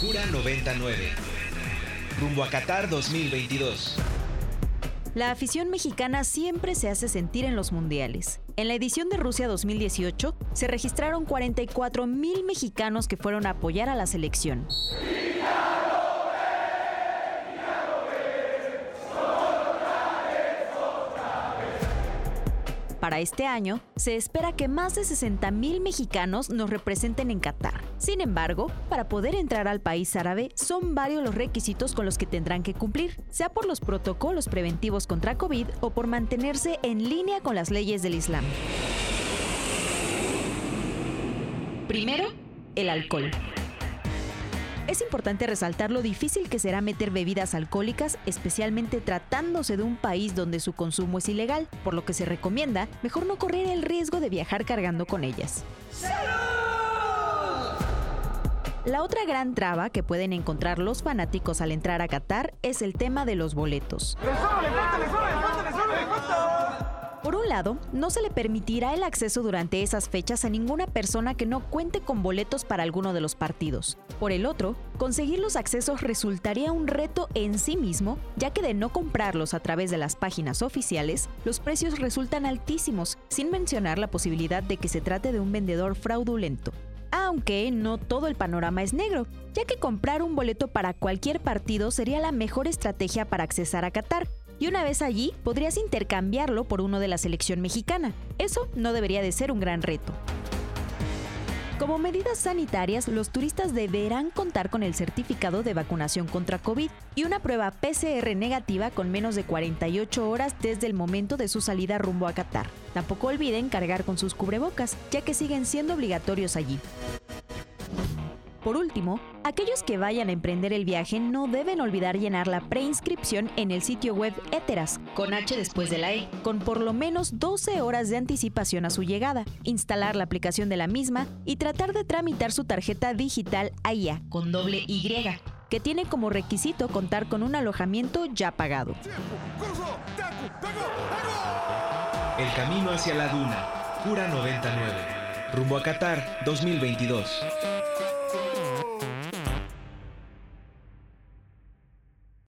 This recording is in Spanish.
Cura 99. Rumbo a Qatar 2022. La afición mexicana siempre se hace sentir en los mundiales. En la edición de Rusia 2018 se registraron 44 mil mexicanos que fueron a apoyar a la selección. Para este año, se espera que más de 60.000 mexicanos nos representen en Qatar. Sin embargo, para poder entrar al país árabe, son varios los requisitos con los que tendrán que cumplir, sea por los protocolos preventivos contra COVID o por mantenerse en línea con las leyes del Islam. Primero, el alcohol. Es importante resaltar lo difícil que será meter bebidas alcohólicas, especialmente tratándose de un país donde su consumo es ilegal, por lo que se recomienda mejor no correr el riesgo de viajar cargando con ellas. La otra gran traba que pueden encontrar los fanáticos al entrar a Qatar es el tema de los boletos. Por un lado, no se le permitirá el acceso durante esas fechas a ninguna persona que no cuente con boletos para alguno de los partidos. Por el otro, conseguir los accesos resultaría un reto en sí mismo, ya que de no comprarlos a través de las páginas oficiales, los precios resultan altísimos, sin mencionar la posibilidad de que se trate de un vendedor fraudulento. Aunque no todo el panorama es negro, ya que comprar un boleto para cualquier partido sería la mejor estrategia para accesar a Qatar, y una vez allí podrías intercambiarlo por uno de la selección mexicana. Eso no debería de ser un gran reto. Como medidas sanitarias, los turistas deberán contar con el certificado de vacunación contra COVID y una prueba PCR negativa con menos de 48 horas desde el momento de su salida rumbo a Qatar. Tampoco olviden cargar con sus cubrebocas, ya que siguen siendo obligatorios allí. Por último, aquellos que vayan a emprender el viaje no deben olvidar llenar la preinscripción en el sitio web Eteras, con H después de la E, con por lo menos 12 horas de anticipación a su llegada, instalar la aplicación de la misma y tratar de tramitar su tarjeta digital AIA con doble Y, que tiene como requisito contar con un alojamiento ya pagado. El camino hacia la duna, Cura 99. Rumbo a Qatar 2022.